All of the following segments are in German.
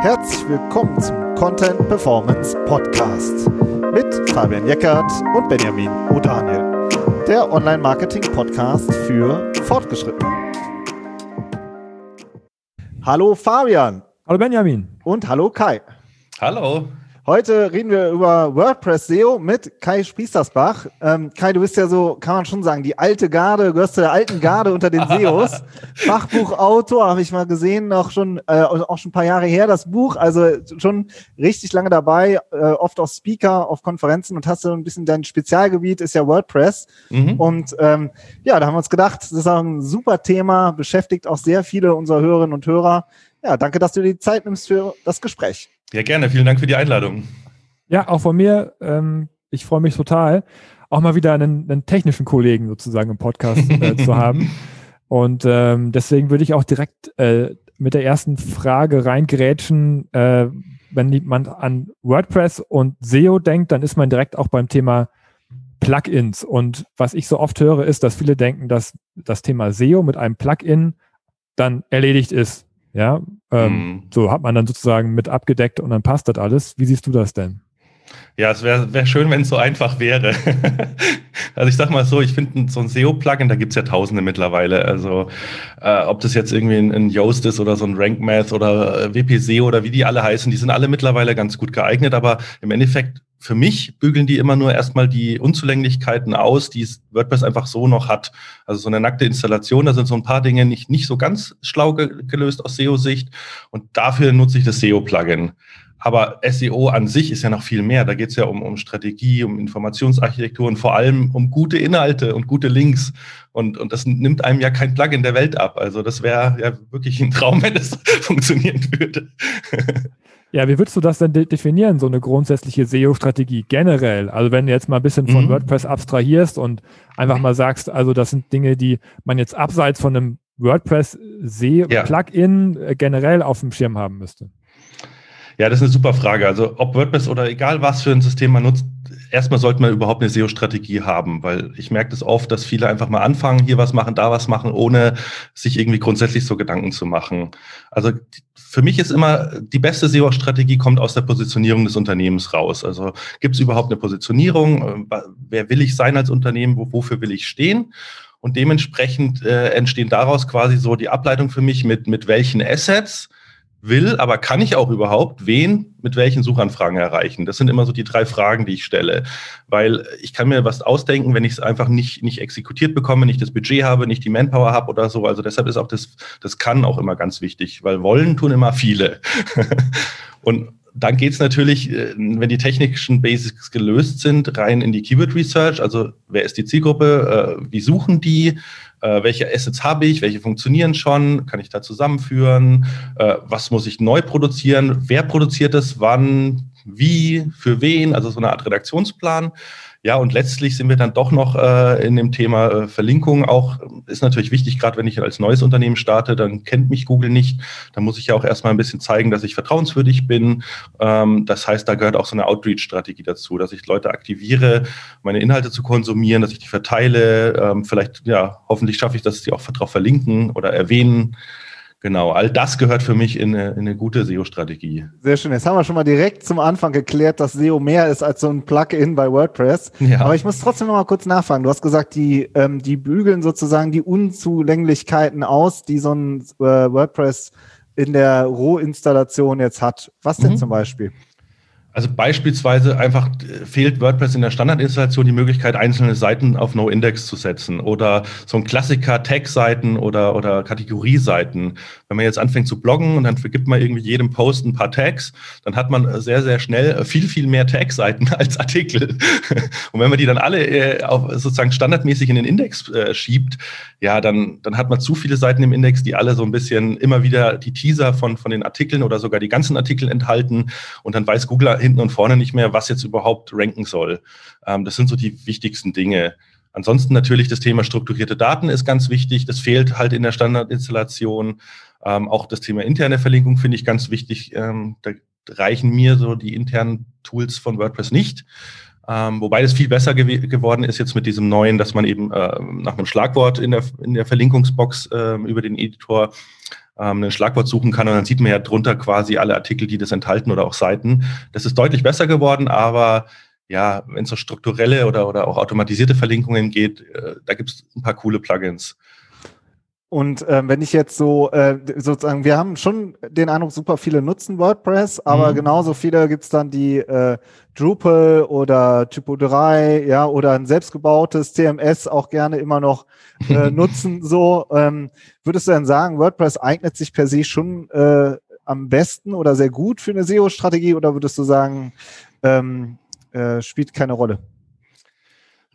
Herzlich willkommen zum Content Performance Podcast mit Fabian Jeckert und Benjamin O'Daniel, der Online-Marketing-Podcast für Fortgeschrittene. Hallo Fabian. Hallo Benjamin. Und hallo Kai. Hallo. Heute reden wir über WordPress SEO mit Kai Spriestersbach. Ähm, Kai, du bist ja so, kann man schon sagen, die alte Garde, gehörst zu der alten Garde unter den SEOs. Fachbuchautor habe ich mal gesehen, noch schon, äh, auch schon ein paar Jahre her, das Buch. Also schon richtig lange dabei, äh, oft auch Speaker auf Konferenzen und hast so ein bisschen dein Spezialgebiet ist ja WordPress. Mhm. Und ähm, ja, da haben wir uns gedacht, das ist auch ein super Thema, beschäftigt auch sehr viele unserer Hörerinnen und Hörer. Ja, danke, dass du dir die Zeit nimmst für das Gespräch. Ja, gerne. Vielen Dank für die Einladung. Ja, auch von mir. Ähm, ich freue mich total, auch mal wieder einen, einen technischen Kollegen sozusagen im Podcast äh, zu haben. Und ähm, deswegen würde ich auch direkt äh, mit der ersten Frage reingrätschen. Äh, wenn man an WordPress und SEO denkt, dann ist man direkt auch beim Thema Plugins. Und was ich so oft höre, ist, dass viele denken, dass das Thema SEO mit einem Plugin dann erledigt ist. Ja, ähm, mhm. so hat man dann sozusagen mit abgedeckt und dann passt das alles. Wie siehst du das denn? Ja, es wäre wär schön, wenn es so einfach wäre. also ich sag mal so, ich finde so ein SEO-Plugin, da gibt es ja tausende mittlerweile. Also äh, ob das jetzt irgendwie ein, ein Yoast ist oder so ein RankMath oder äh, WPSEO oder wie die alle heißen, die sind alle mittlerweile ganz gut geeignet, aber im Endeffekt für mich bügeln die immer nur erstmal die Unzulänglichkeiten aus, die WordPress einfach so noch hat. Also so eine nackte Installation, da sind so ein paar Dinge nicht, nicht so ganz schlau ge gelöst aus SEO-Sicht. Und dafür nutze ich das SEO-Plugin. Aber SEO an sich ist ja noch viel mehr. Da geht es ja um, um Strategie, um Informationsarchitektur und vor allem um gute Inhalte und gute Links. Und, und das nimmt einem ja kein Plugin der Welt ab. Also das wäre ja wirklich ein Traum, wenn das funktionieren würde. Ja, wie würdest du das denn de definieren, so eine grundsätzliche SEO-Strategie generell? Also wenn du jetzt mal ein bisschen von mhm. WordPress abstrahierst und einfach mal sagst, also das sind Dinge, die man jetzt abseits von einem WordPress-SEO-Plugin ja. Äh, generell auf dem Schirm haben müsste. Ja, das ist eine super Frage. Also ob WordPress oder egal was für ein System man nutzt, erstmal sollte man überhaupt eine SEO-Strategie haben, weil ich merke das oft, dass viele einfach mal anfangen, hier was machen, da was machen, ohne sich irgendwie grundsätzlich so Gedanken zu machen. Also für mich ist immer die beste SEO-Strategie kommt aus der Positionierung des Unternehmens raus. Also gibt es überhaupt eine Positionierung? Wer will ich sein als Unternehmen? Wofür will ich stehen? Und dementsprechend äh, entstehen daraus quasi so die Ableitung für mich mit, mit welchen Assets will, aber kann ich auch überhaupt wen mit welchen Suchanfragen erreichen? Das sind immer so die drei Fragen, die ich stelle, weil ich kann mir was ausdenken, wenn ich es einfach nicht, nicht exekutiert bekomme, nicht das Budget habe, nicht die Manpower habe oder so. Also deshalb ist auch das, das kann auch immer ganz wichtig, weil wollen tun immer viele. Und dann geht es natürlich, äh, wenn die technischen Basics gelöst sind, rein in die Keyword Research. Also wer ist die Zielgruppe? Äh, wie suchen die? Äh, welche Assets habe ich? Welche funktionieren schon? Kann ich da zusammenführen? Was muss ich neu produzieren? Wer produziert es? Wann? Wie? Für wen? Also so eine Art Redaktionsplan. Ja, und letztlich sind wir dann doch noch äh, in dem Thema äh, Verlinkung auch, ist natürlich wichtig, gerade wenn ich als neues Unternehmen starte, dann kennt mich Google nicht. Da muss ich ja auch erstmal ein bisschen zeigen, dass ich vertrauenswürdig bin. Ähm, das heißt, da gehört auch so eine Outreach-Strategie dazu, dass ich Leute aktiviere, meine Inhalte zu konsumieren, dass ich die verteile. Ähm, vielleicht, ja, hoffentlich schaffe ich, dass sie auch darauf verlinken oder erwähnen. Genau, all das gehört für mich in eine, in eine gute SEO-Strategie. Sehr schön. Jetzt haben wir schon mal direkt zum Anfang geklärt, dass SEO mehr ist als so ein Plugin bei WordPress. Ja. Aber ich muss trotzdem noch mal kurz nachfragen. Du hast gesagt, die, ähm, die bügeln sozusagen die Unzulänglichkeiten aus, die so ein äh, WordPress in der Rohinstallation jetzt hat. Was denn mhm. zum Beispiel? Also beispielsweise einfach äh, fehlt WordPress in der Standardinstallation die Möglichkeit, einzelne Seiten auf No-Index zu setzen oder so ein Klassiker Tag-Seiten oder, oder Kategorieseiten. Wenn man jetzt anfängt zu bloggen und dann vergibt man irgendwie jedem Post ein paar Tags, dann hat man sehr, sehr schnell viel, viel mehr Tag-Seiten als Artikel. Und wenn man die dann alle äh, auf, sozusagen standardmäßig in den Index äh, schiebt, ja, dann, dann hat man zu viele Seiten im Index, die alle so ein bisschen immer wieder die Teaser von, von den Artikeln oder sogar die ganzen Artikel enthalten und dann weiß Google hinten und vorne nicht mehr, was jetzt überhaupt ranken soll. Ähm, das sind so die wichtigsten Dinge. Ansonsten natürlich das Thema strukturierte Daten ist ganz wichtig. Das fehlt halt in der Standardinstallation. Ähm, auch das Thema interne Verlinkung finde ich ganz wichtig. Ähm, da reichen mir so die internen Tools von WordPress nicht. Ähm, wobei das viel besser gew geworden ist jetzt mit diesem neuen, dass man eben äh, nach einem Schlagwort in der, in der Verlinkungsbox äh, über den Editor ähm, ein Schlagwort suchen kann und dann sieht man ja drunter quasi alle Artikel, die das enthalten oder auch Seiten. Das ist deutlich besser geworden, aber ja, wenn es so strukturelle oder, oder auch automatisierte Verlinkungen geht, äh, da gibt es ein paar coole Plugins. Und äh, wenn ich jetzt so äh, sozusagen, wir haben schon den Eindruck, super viele nutzen WordPress, aber mhm. genauso viele gibt's dann, die äh, Drupal oder Typo 3, ja, oder ein selbstgebautes CMS auch gerne immer noch äh, nutzen. So, ähm, würdest du denn sagen, WordPress eignet sich per se schon äh, am besten oder sehr gut für eine SEO-Strategie oder würdest du sagen, ähm, äh, spielt keine Rolle?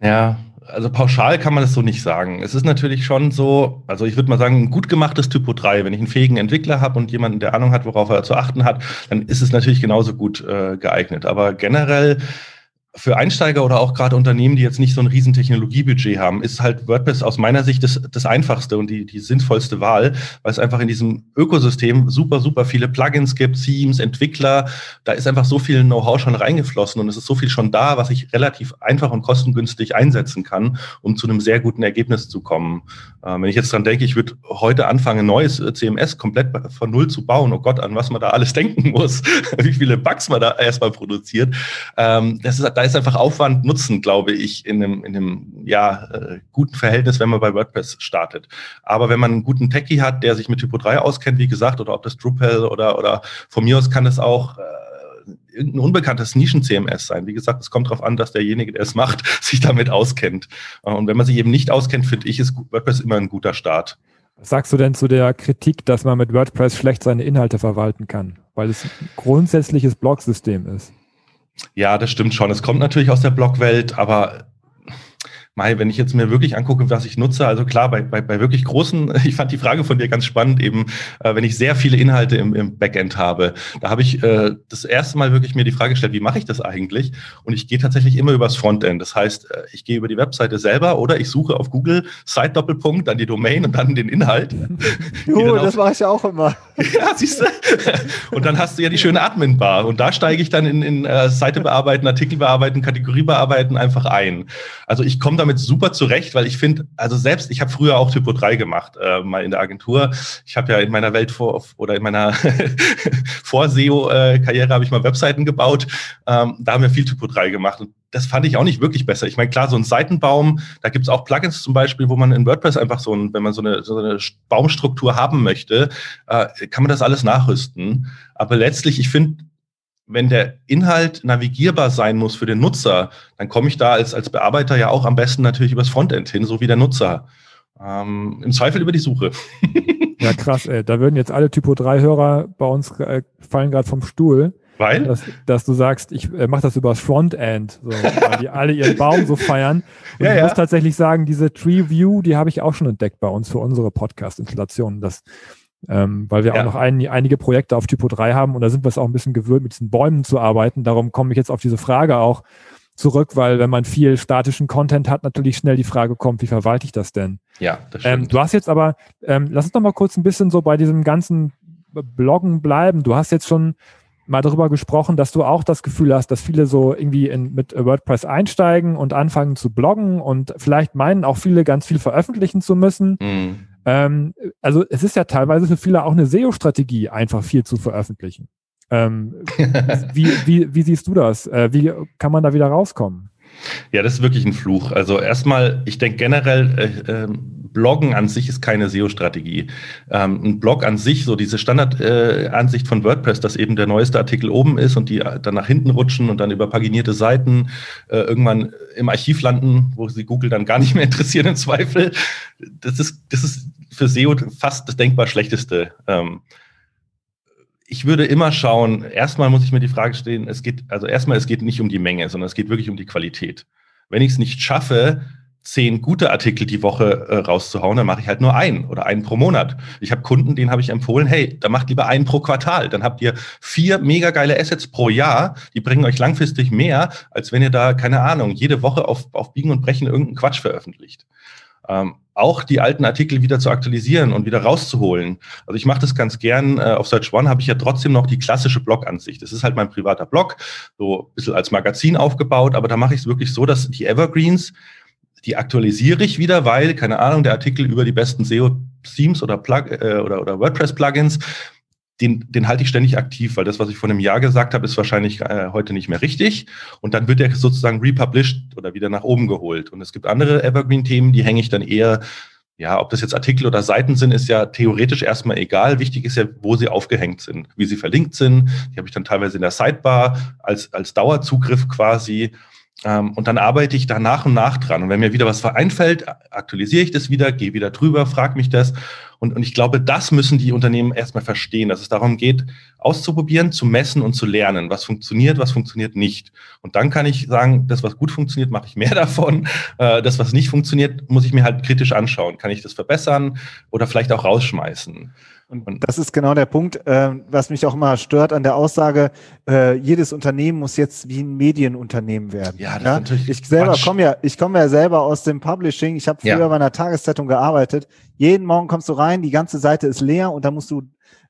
Ja, also pauschal kann man das so nicht sagen. Es ist natürlich schon so, also ich würde mal sagen, ein gut gemachtes Typo 3, wenn ich einen fähigen Entwickler habe und jemanden, der Ahnung hat, worauf er zu achten hat, dann ist es natürlich genauso gut äh, geeignet. Aber generell für Einsteiger oder auch gerade Unternehmen, die jetzt nicht so ein riesen Technologiebudget haben, ist halt WordPress aus meiner Sicht das, das einfachste und die, die sinnvollste Wahl, weil es einfach in diesem Ökosystem super, super viele Plugins gibt, Themes, Entwickler. Da ist einfach so viel Know-how schon reingeflossen und es ist so viel schon da, was ich relativ einfach und kostengünstig einsetzen kann, um zu einem sehr guten Ergebnis zu kommen. Ähm, wenn ich jetzt dran denke, ich würde heute anfangen, ein neues äh, CMS komplett von Null zu bauen, oh Gott, an was man da alles denken muss, wie viele Bugs man da erstmal produziert. Ähm, das ist, da ist einfach Aufwand Nutzen, glaube ich, in einem, in einem ja, äh, guten Verhältnis, wenn man bei WordPress startet. Aber wenn man einen guten Techie hat, der sich mit Typo 3 auskennt, wie gesagt, oder ob das Drupal oder, oder von mir aus kann es auch äh, irgendein unbekanntes Nischen-CMS sein. Wie gesagt, es kommt darauf an, dass derjenige, der es macht, sich damit auskennt. Und wenn man sich eben nicht auskennt, finde ich, ist WordPress immer ein guter Start. Was sagst du denn zu der Kritik, dass man mit WordPress schlecht seine Inhalte verwalten kann, weil es ein grundsätzliches Blog-System ist? Ja, das stimmt schon. Es kommt natürlich aus der Blogwelt, aber Mai, wenn ich jetzt mir wirklich angucke, was ich nutze, also klar, bei, bei, bei wirklich großen, ich fand die Frage von dir ganz spannend, eben, äh, wenn ich sehr viele Inhalte im, im Backend habe, da habe ich äh, das erste Mal wirklich mir die Frage gestellt, wie mache ich das eigentlich? Und ich gehe tatsächlich immer übers Frontend. Das heißt, äh, ich gehe über die Webseite selber oder ich suche auf Google Site-Doppelpunkt, dann die Domain und dann den Inhalt. Jo, das mache ich ja auch immer. ja, siehst du? Und dann hast du ja die schöne Admin-Bar und da steige ich dann in, in äh, Seite bearbeiten, Artikel bearbeiten, Kategorie bearbeiten einfach ein. Also ich komme da damit super zurecht, weil ich finde, also selbst, ich habe früher auch Typo 3 gemacht, äh, mal in der Agentur. Ich habe ja in meiner Welt vor oder in meiner Vor-SEO-Karriere habe ich mal Webseiten gebaut. Ähm, da haben wir viel Typo 3 gemacht. Und das fand ich auch nicht wirklich besser. Ich meine, klar, so ein Seitenbaum, da gibt es auch Plugins zum Beispiel, wo man in WordPress einfach so ein, wenn man so eine, so eine Baumstruktur haben möchte, äh, kann man das alles nachrüsten. Aber letztlich, ich finde, wenn der Inhalt navigierbar sein muss für den Nutzer, dann komme ich da als, als Bearbeiter ja auch am besten natürlich übers Frontend hin, so wie der Nutzer. Ähm, Im Zweifel über die Suche. ja, krass, ey. Da würden jetzt alle Typo 3-Hörer bei uns äh, fallen gerade vom Stuhl. Weil? Dass, dass du sagst, ich äh, mache das übers Frontend, so, weil die alle ihren Baum so feiern. Und ja, ich ja. muss tatsächlich sagen, diese Tree View, die habe ich auch schon entdeckt bei uns für unsere Podcast-Installationen. Das ähm, weil wir ja. auch noch ein, einige Projekte auf Typo 3 haben und da sind wir es auch ein bisschen gewöhnt, mit diesen Bäumen zu arbeiten. Darum komme ich jetzt auf diese Frage auch zurück, weil wenn man viel statischen Content hat, natürlich schnell die Frage kommt, wie verwalte ich das denn? Ja, das ähm, stimmt. Ähm, du hast jetzt aber, ähm, lass uns noch mal kurz ein bisschen so bei diesem ganzen Bloggen bleiben. Du hast jetzt schon mal darüber gesprochen, dass du auch das Gefühl hast, dass viele so irgendwie in, mit WordPress einsteigen und anfangen zu bloggen und vielleicht meinen auch viele ganz viel veröffentlichen zu müssen. Mhm. Ähm, also es ist ja teilweise für viele auch eine SEO-Strategie, einfach viel zu veröffentlichen. Ähm, wie, wie, wie siehst du das? Äh, wie kann man da wieder rauskommen? Ja, das ist wirklich ein Fluch. Also erstmal, ich denke generell, äh, äh, Bloggen an sich ist keine SEO-Strategie. Ähm, ein Blog an sich, so diese Standardansicht äh, von WordPress, dass eben der neueste Artikel oben ist und die dann nach hinten rutschen und dann über paginierte Seiten äh, irgendwann im Archiv landen, wo sie Google dann gar nicht mehr interessieren im Zweifel. Das ist, das ist für SEO fast das denkbar schlechteste. Ähm, ich würde immer schauen, erstmal muss ich mir die Frage stellen, es geht, also erstmal, es geht nicht um die Menge, sondern es geht wirklich um die Qualität. Wenn ich es nicht schaffe, zehn gute Artikel die Woche äh, rauszuhauen, dann mache ich halt nur einen oder einen pro Monat. Ich habe Kunden, denen habe ich empfohlen, hey, dann macht lieber einen pro Quartal. Dann habt ihr vier mega geile Assets pro Jahr, die bringen euch langfristig mehr, als wenn ihr da, keine Ahnung, jede Woche auf, auf Biegen und Brechen irgendeinen Quatsch veröffentlicht. Ähm, auch die alten Artikel wieder zu aktualisieren und wieder rauszuholen. Also ich mache das ganz gern. Äh, auf Search One habe ich ja trotzdem noch die klassische Blog-Ansicht. Das ist halt mein privater Blog, so ein bisschen als Magazin aufgebaut, aber da mache ich es wirklich so, dass die Evergreens, die aktualisiere ich wieder, weil, keine Ahnung, der Artikel über die besten SEO Themes oder, Plug, äh, oder, oder WordPress-Plugins, den, den halte ich ständig aktiv, weil das, was ich vor einem Jahr gesagt habe, ist wahrscheinlich äh, heute nicht mehr richtig. Und dann wird er sozusagen republished oder wieder nach oben geholt. Und es gibt andere Evergreen-Themen, die hänge ich dann eher, ja, ob das jetzt Artikel oder Seiten sind, ist ja theoretisch erstmal egal. Wichtig ist ja, wo sie aufgehängt sind, wie sie verlinkt sind. Die habe ich dann teilweise in der Sidebar als, als Dauerzugriff quasi. Ähm, und dann arbeite ich da nach und nach dran. Und wenn mir wieder was einfällt, aktualisiere ich das wieder, gehe wieder drüber, frage mich das. Und, und ich glaube, das müssen die Unternehmen erstmal verstehen, dass es darum geht, auszuprobieren, zu messen und zu lernen, was funktioniert, was funktioniert nicht. Und dann kann ich sagen, das, was gut funktioniert, mache ich mehr davon. Äh, das, was nicht funktioniert, muss ich mir halt kritisch anschauen. Kann ich das verbessern oder vielleicht auch rausschmeißen? Und das ist genau der Punkt, äh, was mich auch immer stört an der Aussage, äh, jedes Unternehmen muss jetzt wie ein Medienunternehmen werden. Ja, das ja? Ist natürlich ich selber komme ja, ich komme ja selber aus dem Publishing. Ich habe früher ja. bei einer Tageszeitung gearbeitet. Jeden Morgen kommst du rein, die ganze Seite ist leer und da musst du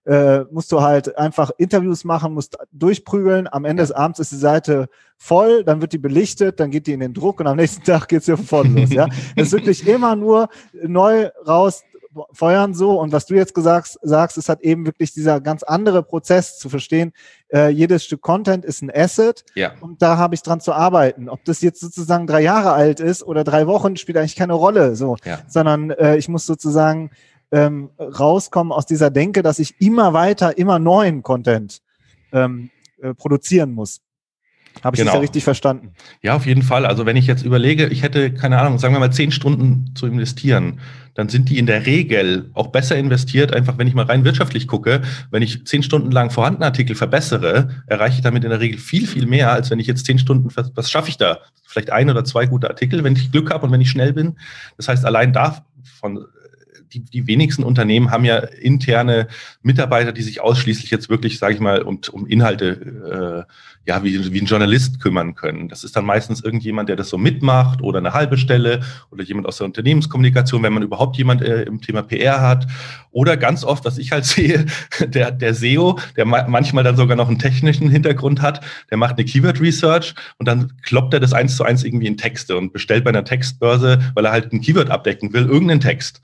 äh, musst du halt einfach Interviews machen, musst durchprügeln. Am Ende des Abends ist die Seite voll, dann wird die belichtet, dann geht die in den Druck und am nächsten Tag geht's hier von los. Ja, es ist wirklich immer nur neu raus, feuern so. Und was du jetzt gesagt sagst, ist halt eben wirklich dieser ganz andere Prozess zu verstehen. Äh, jedes Stück Content ist ein Asset ja. und da habe ich dran zu arbeiten. Ob das jetzt sozusagen drei Jahre alt ist oder drei Wochen, spielt eigentlich keine Rolle. So, ja. sondern äh, ich muss sozusagen ähm, rauskommen aus dieser Denke, dass ich immer weiter, immer neuen Content ähm, äh, produzieren muss. Habe ich genau. das ja richtig verstanden? Ja, auf jeden Fall. Also wenn ich jetzt überlege, ich hätte, keine Ahnung, sagen wir mal zehn Stunden zu investieren, dann sind die in der Regel auch besser investiert, einfach wenn ich mal rein wirtschaftlich gucke, wenn ich zehn Stunden lang vorhandene Artikel verbessere, erreiche ich damit in der Regel viel, viel mehr, als wenn ich jetzt zehn Stunden, was, schaffe ich da? Vielleicht ein oder zwei gute Artikel, wenn ich Glück habe und wenn ich schnell bin. Das heißt, allein davon die, die wenigsten Unternehmen haben ja interne Mitarbeiter, die sich ausschließlich jetzt wirklich, sage ich mal, um, um Inhalte, äh, ja, wie, wie ein Journalist kümmern können. Das ist dann meistens irgendjemand, der das so mitmacht oder eine halbe Stelle oder jemand aus der Unternehmenskommunikation, wenn man überhaupt jemand äh, im Thema PR hat. Oder ganz oft, was ich halt sehe, der, der SEO, der ma manchmal dann sogar noch einen technischen Hintergrund hat, der macht eine Keyword Research und dann kloppt er das eins zu eins irgendwie in Texte und bestellt bei einer Textbörse, weil er halt ein Keyword abdecken will, irgendeinen Text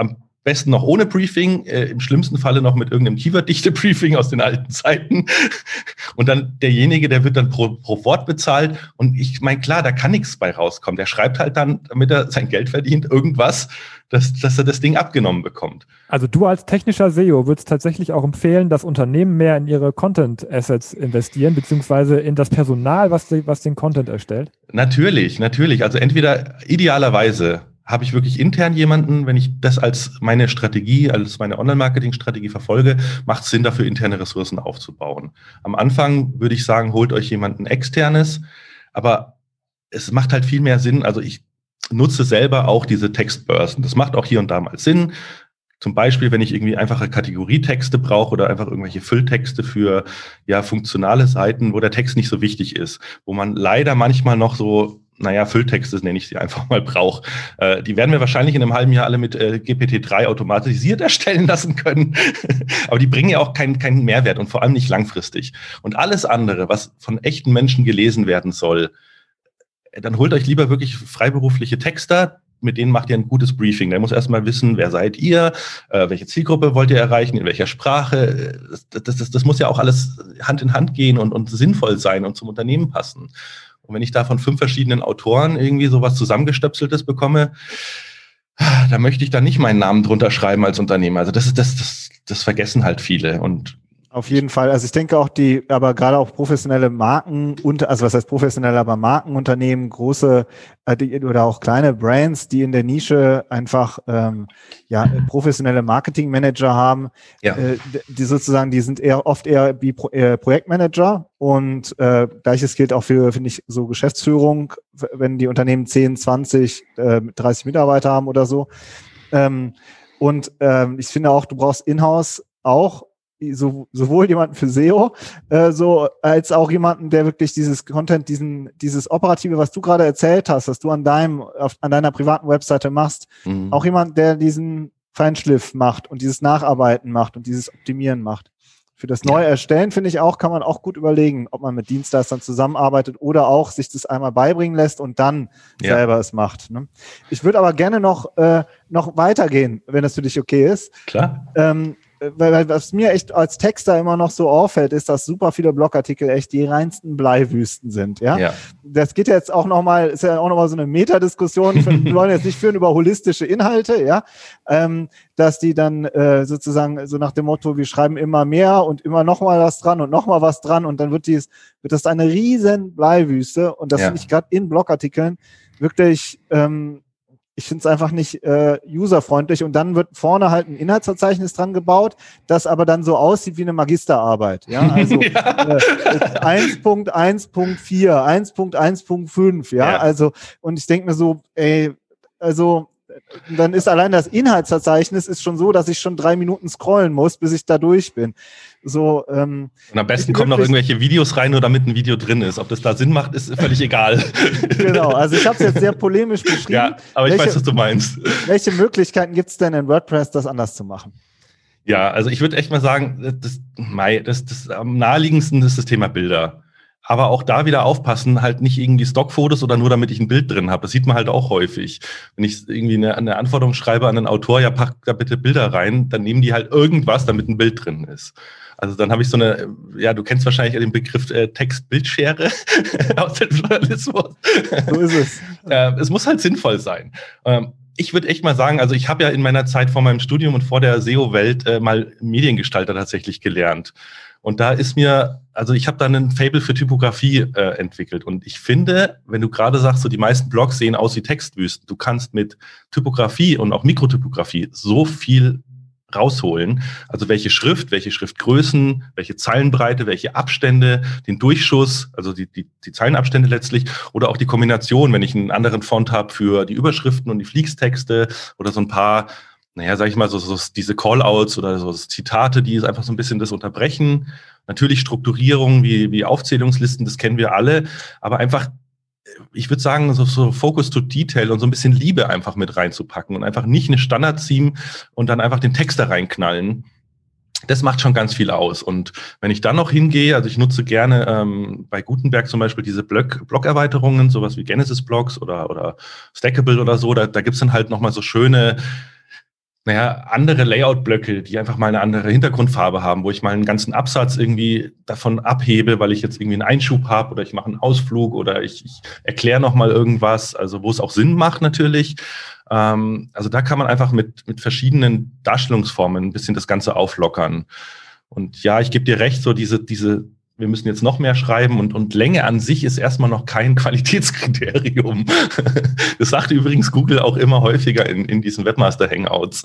am besten noch ohne Briefing, äh, im schlimmsten Falle noch mit irgendeinem Keyword-Dichte-Briefing aus den alten Zeiten. Und dann derjenige, der wird dann pro, pro Wort bezahlt. Und ich meine, klar, da kann nichts bei rauskommen. Der schreibt halt dann, damit er sein Geld verdient, irgendwas, dass, dass er das Ding abgenommen bekommt. Also du als technischer SEO würdest tatsächlich auch empfehlen, dass Unternehmen mehr in ihre Content-Assets investieren, beziehungsweise in das Personal, was, die, was den Content erstellt? Natürlich, natürlich. Also entweder idealerweise habe ich wirklich intern jemanden, wenn ich das als meine Strategie, als meine Online-Marketing-Strategie verfolge, macht es Sinn, dafür interne Ressourcen aufzubauen. Am Anfang würde ich sagen, holt euch jemanden externes, aber es macht halt viel mehr Sinn. Also ich nutze selber auch diese Textbörsen. Das macht auch hier und da mal Sinn. Zum Beispiel, wenn ich irgendwie einfache Kategorietexte brauche oder einfach irgendwelche Fülltexte für ja funktionale Seiten, wo der Text nicht so wichtig ist, wo man leider manchmal noch so naja, Fülltexte nenne ich sie einfach mal, brauche. Äh, die werden wir wahrscheinlich in einem halben Jahr alle mit äh, GPT-3 automatisiert erstellen lassen können. Aber die bringen ja auch keinen, keinen Mehrwert und vor allem nicht langfristig. Und alles andere, was von echten Menschen gelesen werden soll, äh, dann holt euch lieber wirklich freiberufliche Texter, mit denen macht ihr ein gutes Briefing. Der muss erstmal wissen, wer seid ihr, äh, welche Zielgruppe wollt ihr erreichen, in welcher Sprache. Das, das, das, das muss ja auch alles Hand in Hand gehen und, und sinnvoll sein und zum Unternehmen passen. Und wenn ich da von fünf verschiedenen Autoren irgendwie sowas zusammengestöpseltes bekomme, da möchte ich da nicht meinen Namen drunter schreiben als Unternehmer. Also das ist das, das, das vergessen halt viele. Und auf jeden Fall. Also ich denke auch die, aber gerade auch professionelle Marken und also was heißt professionell, aber Markenunternehmen, große äh, oder auch kleine Brands, die in der Nische einfach ähm, ja professionelle Marketingmanager haben, ja. äh, die sozusagen, die sind eher oft eher wie Pro, äh, Projektmanager und äh, gleiches gilt auch für finde ich so Geschäftsführung, wenn die Unternehmen 10, 20, äh, 30 Mitarbeiter haben oder so. Ähm, und ähm, ich finde auch, du brauchst in-house auch so, sowohl jemanden für SEO, äh, so als auch jemanden, der wirklich dieses Content, diesen, dieses Operative, was du gerade erzählt hast, was du an deinem, auf, an deiner privaten Webseite machst, mhm. auch jemand, der diesen Feinschliff macht und dieses Nacharbeiten macht und dieses Optimieren macht. Für das neue Erstellen finde ich auch, kann man auch gut überlegen, ob man mit Dienstleistern zusammenarbeitet oder auch sich das einmal beibringen lässt und dann ja. selber es macht. Ne? Ich würde aber gerne noch, äh, noch weitergehen, wenn das für dich okay ist. Klar. Ähm, weil, was mir echt als Texter immer noch so auffällt, ist, dass super viele Blogartikel echt die reinsten Bleiwüsten sind. Ja, ja. das geht jetzt auch noch mal, ist ja auch noch mal so eine Metadiskussion. Wir wollen jetzt nicht führen über holistische Inhalte, ja, ähm, dass die dann äh, sozusagen so nach dem Motto, wir schreiben immer mehr und immer noch mal was dran und noch mal was dran und dann wird dies wird das eine riesen Bleiwüste und das ja. finde ich gerade in Blogartikeln wirklich ähm, ich finde es einfach nicht äh, userfreundlich und dann wird vorne halt ein Inhaltsverzeichnis dran gebaut, das aber dann so aussieht wie eine Magisterarbeit. Ja, also ja. Äh, 1.1.4, 1.1.5, ja? ja, also und ich denke mir so, ey, also dann ist allein das Inhaltsverzeichnis ist schon so, dass ich schon drei Minuten scrollen muss, bis ich da durch bin. So, ähm, und am besten kommen noch irgendwelche Videos rein, nur damit ein Video drin ist. Ob das da Sinn macht, ist völlig egal. genau, also ich habe es jetzt sehr polemisch beschrieben. Ja, aber ich welche, weiß, was du meinst. Welche Möglichkeiten gibt es denn in WordPress, das anders zu machen? Ja, also ich würde echt mal sagen, das, das, das am naheliegendsten ist das Thema Bilder aber auch da wieder aufpassen, halt nicht irgendwie Stockfotos oder nur damit ich ein Bild drin habe. Das sieht man halt auch häufig. Wenn ich irgendwie eine, eine Anforderung schreibe an einen Autor, ja, pack da bitte Bilder rein, dann nehmen die halt irgendwas, damit ein Bild drin ist. Also dann habe ich so eine, ja, du kennst wahrscheinlich den Begriff äh, Text-Bildschere aus dem Journalismus. So ist es. äh, es muss halt sinnvoll sein. Ähm, ich würde echt mal sagen, also ich habe ja in meiner Zeit vor meinem Studium und vor der SEO-Welt äh, mal Mediengestalter tatsächlich gelernt. Und da ist mir, also ich habe da einen Fable für Typografie äh, entwickelt. Und ich finde, wenn du gerade sagst, so die meisten Blogs sehen aus wie Textwüsten, du kannst mit Typografie und auch Mikrotypografie so viel rausholen. Also welche Schrift, welche Schriftgrößen, welche Zeilenbreite, welche Abstände, den Durchschuss, also die, die, die Zeilenabstände letztlich oder auch die Kombination, wenn ich einen anderen Font habe für die Überschriften und die Fließtexte oder so ein paar naja, sag ich mal, so, so diese Callouts oder so Zitate, die einfach so ein bisschen das unterbrechen. Natürlich Strukturierung wie, wie Aufzählungslisten, das kennen wir alle, aber einfach, ich würde sagen, so, so Focus to Detail und so ein bisschen Liebe einfach mit reinzupacken und einfach nicht eine Standard-Theme und dann einfach den Text da reinknallen. Das macht schon ganz viel aus. Und wenn ich dann noch hingehe, also ich nutze gerne ähm, bei Gutenberg zum Beispiel diese Blog-Erweiterungen, sowas wie Genesis-Blogs oder, oder Stackable oder so, da, da gibt's dann halt nochmal so schöne naja, andere Layout-Blöcke, die einfach mal eine andere Hintergrundfarbe haben, wo ich mal einen ganzen Absatz irgendwie davon abhebe, weil ich jetzt irgendwie einen Einschub habe oder ich mache einen Ausflug oder ich, ich erkläre nochmal irgendwas, also wo es auch Sinn macht natürlich. Ähm, also da kann man einfach mit, mit verschiedenen Darstellungsformen ein bisschen das Ganze auflockern. Und ja, ich gebe dir recht, so diese, diese wir müssen jetzt noch mehr schreiben und, und Länge an sich ist erstmal noch kein Qualitätskriterium. Das sagt übrigens Google auch immer häufiger in, in diesen Webmaster-Hangouts.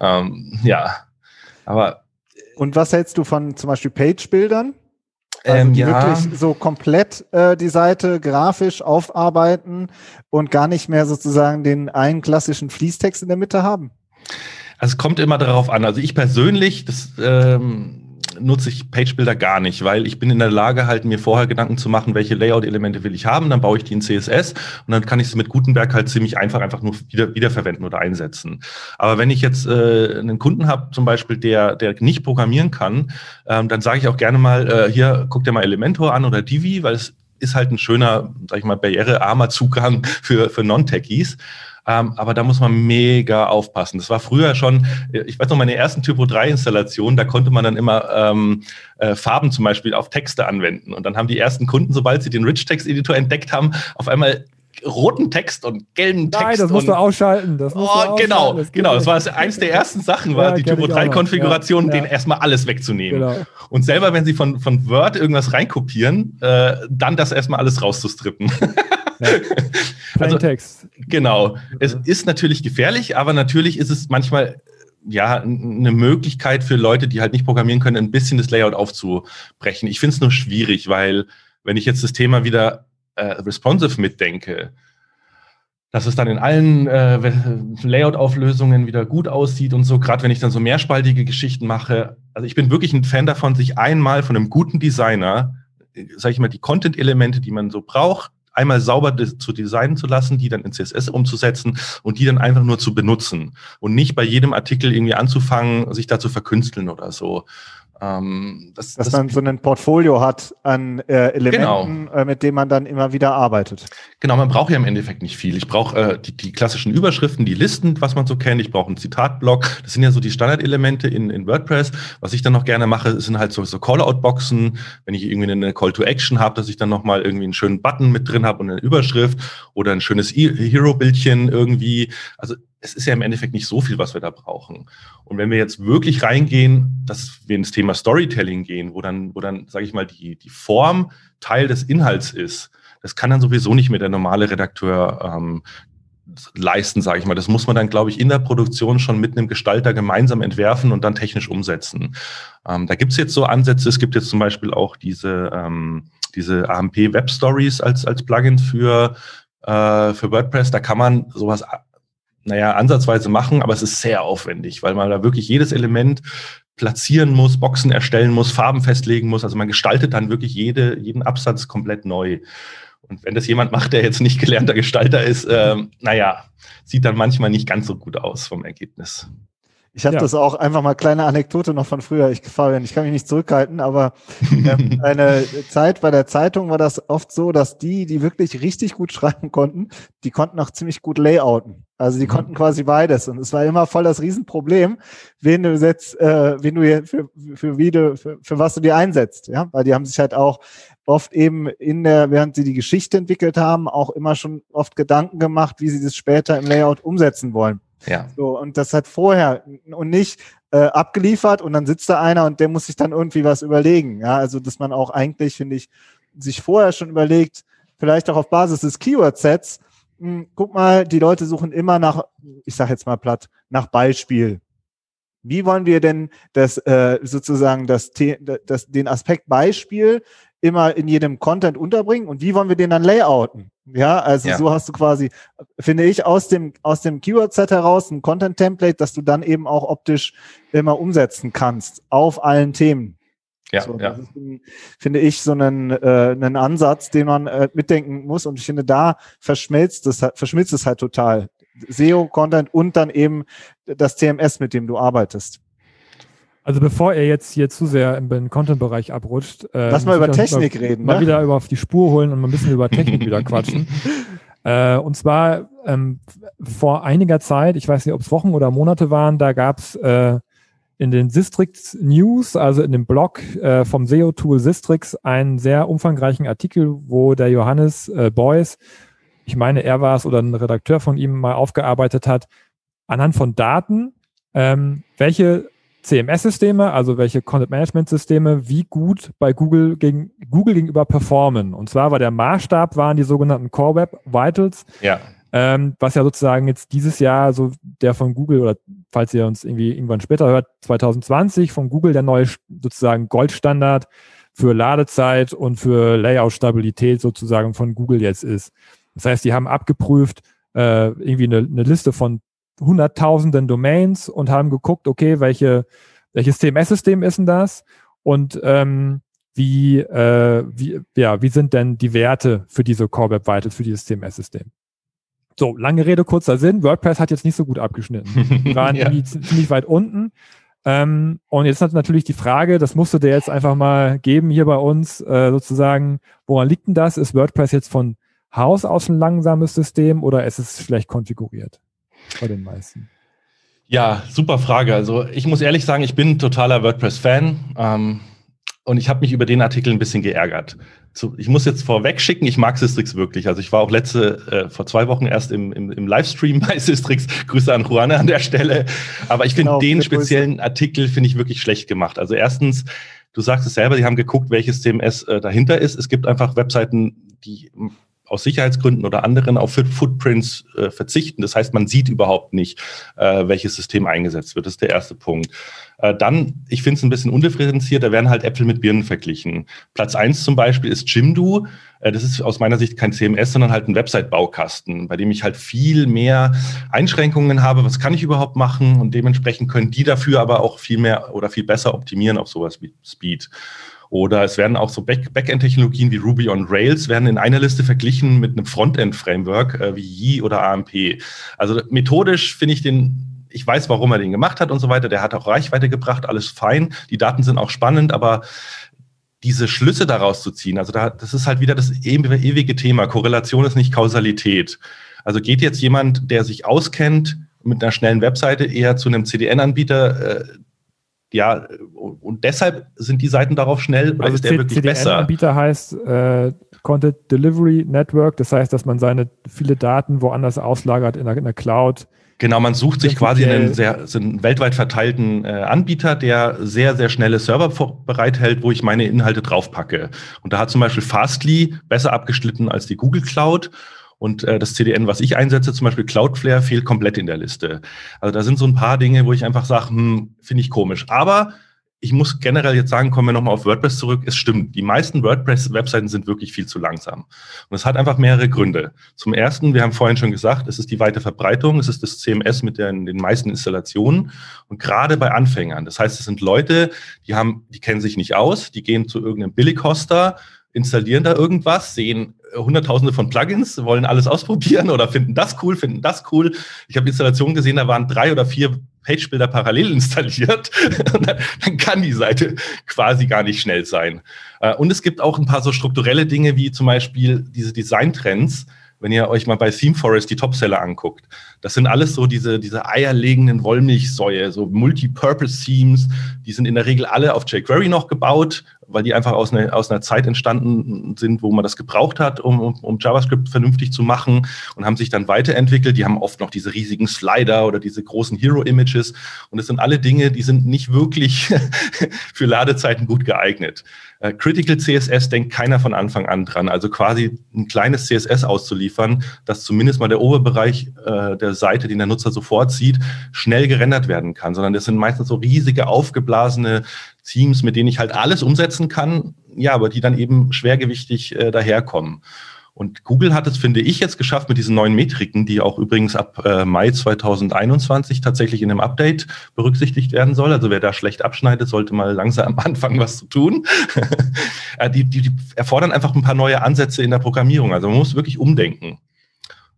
Ähm, ja, aber. Und was hältst du von zum Beispiel Page-Bildern? Also ähm, die ja. wirklich so komplett äh, die Seite grafisch aufarbeiten und gar nicht mehr sozusagen den einen klassischen Fließtext in der Mitte haben? Also es kommt immer darauf an. Also ich persönlich, das ähm, nutze ich Page-Builder gar nicht, weil ich bin in der Lage, halt mir vorher Gedanken zu machen, welche Layout-Elemente will ich haben, dann baue ich die in CSS und dann kann ich sie mit Gutenberg halt ziemlich einfach einfach nur wieder wiederverwenden oder einsetzen. Aber wenn ich jetzt äh, einen Kunden habe, zum Beispiel, der, der nicht programmieren kann, ähm, dann sage ich auch gerne mal, äh, hier, guck dir mal Elementor an oder Divi, weil es ist halt ein schöner, sag ich mal, barrierearmer Zugang für, für Non-Techies. Ähm, aber da muss man mega aufpassen. Das war früher schon, ich weiß noch, meine ersten Typo 3 Installationen, da konnte man dann immer ähm, äh, Farben zum Beispiel auf Texte anwenden. Und dann haben die ersten Kunden, sobald sie den Rich-Text-Editor entdeckt haben, auf einmal roten Text und gelben Text. Nein, das musst du ausschalten. Das musst oh, du ausschalten. genau, das genau. Das war eins der ersten Sachen, war ja, die Typo 3 Konfiguration, ja, ja. denen erstmal alles wegzunehmen. Genau. Und selber, wenn sie von, von Word irgendwas reinkopieren, äh, dann das erstmal alles rauszustrippen. Ja. also, Text. Genau. Es ist natürlich gefährlich, aber natürlich ist es manchmal ja, eine Möglichkeit für Leute, die halt nicht programmieren können, ein bisschen das Layout aufzubrechen. Ich finde es nur schwierig, weil wenn ich jetzt das Thema wieder äh, responsive mitdenke, dass es dann in allen äh, Layout-Auflösungen wieder gut aussieht und so, gerade wenn ich dann so mehrspaltige Geschichten mache. Also ich bin wirklich ein Fan davon, sich einmal von einem guten Designer, äh, sage ich mal, die Content-Elemente, die man so braucht, einmal sauber zu designen zu lassen, die dann in CSS umzusetzen und die dann einfach nur zu benutzen und nicht bei jedem Artikel irgendwie anzufangen, sich da zu verkünsteln oder so. Ähm, das, Dass das man so ein Portfolio hat an äh, Elementen, genau. äh, mit denen man dann immer wieder arbeitet. Genau, man braucht ja im Endeffekt nicht viel. Ich brauche äh, die, die, klassischen Überschriften, die Listen, was man so kennt. Ich brauche einen Zitatblock. Das sind ja so die Standardelemente in, in WordPress. Was ich dann noch gerne mache, sind halt so, so Call-out-Boxen. Wenn ich irgendwie eine Call-to-Action habe, dass ich dann nochmal irgendwie einen schönen Button mit drin habe und eine Überschrift oder ein schönes Hero-Bildchen irgendwie. Also es ist ja im Endeffekt nicht so viel, was wir da brauchen. Und wenn wir jetzt wirklich reingehen, dass wir ins Thema Storytelling gehen, wo dann, wo dann, sage ich mal, die, die Form Teil des Inhalts ist, das kann dann sowieso nicht mehr der normale Redakteur ähm, leisten, sage ich mal. Das muss man dann, glaube ich, in der Produktion schon mit einem Gestalter gemeinsam entwerfen und dann technisch umsetzen. Ähm, da gibt es jetzt so Ansätze. Es gibt jetzt zum Beispiel auch diese, ähm, diese AMP Web Stories als, als Plugin für, äh, für WordPress. Da kann man sowas naja, ansatzweise machen, aber es ist sehr aufwendig, weil man da wirklich jedes Element platzieren muss, Boxen erstellen muss, Farben festlegen muss. Also man gestaltet dann wirklich jede, jeden Absatz komplett neu. Und wenn das jemand macht, der jetzt nicht gelernter Gestalter ist, äh, naja, sieht dann manchmal nicht ganz so gut aus vom Ergebnis. Ich habe ja. das auch einfach mal kleine Anekdote noch von früher. Ich Fabian, ich kann mich nicht zurückhalten, aber ähm, eine Zeit bei der Zeitung war das oft so, dass die, die wirklich richtig gut schreiben konnten, die konnten auch ziemlich gut layouten. Also die mhm. konnten quasi beides und es war immer voll das Riesenproblem, wen du jetzt, äh, wen du hier für, für wie du, für, für was du die einsetzt, ja, weil die haben sich halt auch oft eben in der, während sie die Geschichte entwickelt haben, auch immer schon oft Gedanken gemacht, wie sie das später im Layout umsetzen wollen. Ja. So, und das hat vorher und nicht äh, abgeliefert und dann sitzt da einer und der muss sich dann irgendwie was überlegen. Ja, also dass man auch eigentlich, finde ich, sich vorher schon überlegt, vielleicht auch auf Basis des Keyword-Sets, hm, guck mal, die Leute suchen immer nach, ich sage jetzt mal platt, nach Beispiel. Wie wollen wir denn das äh, sozusagen das, das, den Aspekt Beispiel immer in jedem Content unterbringen und wie wollen wir den dann layouten? Ja, also ja. so hast du quasi, finde ich, aus dem, aus dem Keyword-Set heraus ein Content-Template, das du dann eben auch optisch immer umsetzen kannst auf allen Themen. Ja, so, ja. Ist, finde ich, so einen, äh, einen Ansatz, den man äh, mitdenken muss. Und ich finde, da verschmilzt es, verschmilzt es halt total. SEO-Content und dann eben das CMS, mit dem du arbeitest. Also bevor er jetzt hier zu sehr im Content-Bereich abrutscht, äh, lass mal über Technik mal, reden. Mal ne? wieder über auf die Spur holen und mal ein bisschen über Technik wieder quatschen. Äh, und zwar ähm, vor einiger Zeit, ich weiß nicht, ob es Wochen oder Monate waren, da gab es äh, in den Sistrix News, also in dem Blog äh, vom SEO-Tool Sistrix, einen sehr umfangreichen Artikel, wo der Johannes äh, Beuys, ich meine, er war es oder ein Redakteur von ihm mal aufgearbeitet hat, anhand von Daten, ähm, welche CMS-Systeme, also welche Content-Management-Systeme, wie gut bei Google, gegen, Google gegenüber performen. Und zwar war der Maßstab, waren die sogenannten Core Web Vitals. Ja. Ähm, was ja sozusagen jetzt dieses Jahr so der von Google oder falls ihr uns irgendwie irgendwann später hört, 2020 von Google der neue sozusagen Goldstandard für Ladezeit und für Layout-Stabilität sozusagen von Google jetzt ist. Das heißt, die haben abgeprüft, äh, irgendwie eine, eine Liste von hunderttausenden Domains und haben geguckt, okay, welche, welches CMS-System ist denn das? Und ähm, wie, äh, wie, ja, wie sind denn die Werte für diese Core Web Vitals, für dieses CMS-System? So, lange Rede, kurzer Sinn. WordPress hat jetzt nicht so gut abgeschnitten. Die waren ja. ziemlich weit unten. Ähm, und jetzt hat natürlich die Frage, das musst du dir jetzt einfach mal geben hier bei uns, äh, sozusagen, woran liegt denn das? Ist WordPress jetzt von Haus aus ein langsames System oder ist es schlecht konfiguriert? Bei den meisten? Ja, super Frage. Also ich muss ehrlich sagen, ich bin totaler WordPress-Fan ähm, und ich habe mich über den Artikel ein bisschen geärgert. So, ich muss jetzt vorweg schicken, ich mag Systrix wirklich. Also ich war auch letzte, äh, vor zwei Wochen erst im, im, im Livestream bei Systrix. Grüße an Juane an der Stelle. Aber ich finde genau, den speziellen Artikel finde ich wirklich schlecht gemacht. Also erstens, du sagst es selber, die haben geguckt, welches CMS äh, dahinter ist. Es gibt einfach Webseiten, die aus Sicherheitsgründen oder anderen auf Footprints äh, verzichten. Das heißt, man sieht überhaupt nicht, äh, welches System eingesetzt wird. Das ist der erste Punkt. Äh, dann, ich finde es ein bisschen undifferenziert, da werden halt Äpfel mit Birnen verglichen. Platz eins zum Beispiel ist Jimdo. Äh, das ist aus meiner Sicht kein CMS, sondern halt ein Website-Baukasten, bei dem ich halt viel mehr Einschränkungen habe. Was kann ich überhaupt machen? Und dementsprechend können die dafür aber auch viel mehr oder viel besser optimieren auf sowas wie Speed. Oder es werden auch so Backend-Technologien wie Ruby on Rails werden in einer Liste verglichen mit einem Frontend-Framework äh, wie Yi oder AMP. Also methodisch finde ich den ich weiß, warum er den gemacht hat und so weiter. Der hat auch Reichweite gebracht, alles fein. Die Daten sind auch spannend, aber diese Schlüsse daraus zu ziehen, also da, das ist halt wieder das ewige Thema. Korrelation ist nicht Kausalität. Also geht jetzt jemand, der sich auskennt mit einer schnellen Webseite, eher zu einem CDN-Anbieter, äh, ja, und deshalb sind die Seiten darauf schnell oder also ist der wirklich CDN besser? Anbieter heißt äh, Content Delivery Network, das heißt, dass man seine viele Daten woanders auslagert in der, in der Cloud. Genau, man sucht sich quasi einen sehr einen weltweit verteilten äh, Anbieter, der sehr, sehr schnelle Server bereithält, wo ich meine Inhalte draufpacke. Und da hat zum Beispiel Fastly besser abgeschnitten als die Google Cloud. Und äh, das CDN, was ich einsetze, zum Beispiel Cloudflare, fehlt komplett in der Liste. Also da sind so ein paar Dinge, wo ich einfach sage, hm, finde ich komisch. Aber ich muss generell jetzt sagen, kommen wir nochmal auf WordPress zurück. Es stimmt, die meisten WordPress-Webseiten sind wirklich viel zu langsam. Und es hat einfach mehrere Gründe. Zum ersten, wir haben vorhin schon gesagt, es ist die weite Verbreitung, es ist das CMS mit den, den meisten Installationen und gerade bei Anfängern. Das heißt, es sind Leute, die haben, die kennen sich nicht aus, die gehen zu irgendeinem Billighoster, installieren da irgendwas, sehen Hunderttausende von Plugins, wollen alles ausprobieren oder finden das cool, finden das cool. Ich habe Installationen gesehen, da waren drei oder vier Page-Builder parallel installiert. dann kann die Seite quasi gar nicht schnell sein. Äh, und es gibt auch ein paar so strukturelle Dinge wie zum Beispiel diese Design-Trends wenn ihr euch mal bei ThemeForest die Topseller anguckt, das sind alles so diese, diese eierlegenden Wollmilchsäue, so Multipurpose-Themes, die sind in der Regel alle auf jQuery noch gebaut, weil die einfach aus einer, aus einer Zeit entstanden sind, wo man das gebraucht hat, um, um, um JavaScript vernünftig zu machen und haben sich dann weiterentwickelt. Die haben oft noch diese riesigen Slider oder diese großen Hero-Images und es sind alle Dinge, die sind nicht wirklich für Ladezeiten gut geeignet. Äh, Critical CSS denkt keiner von Anfang an dran. Also quasi ein kleines CSS auszuliefern, dass zumindest mal der Oberbereich äh, der Seite, den der Nutzer sofort sieht, schnell gerendert werden kann, sondern das sind meistens so riesige, aufgeblasene Themes, mit denen ich halt alles umsetzen kann, ja, aber die dann eben schwergewichtig äh, daherkommen. Und Google hat es, finde ich, jetzt geschafft mit diesen neuen Metriken, die auch übrigens ab äh, Mai 2021 tatsächlich in einem Update berücksichtigt werden soll. Also wer da schlecht abschneidet, sollte mal langsam anfangen, was zu tun. äh, die, die, die erfordern einfach ein paar neue Ansätze in der Programmierung. Also man muss wirklich umdenken.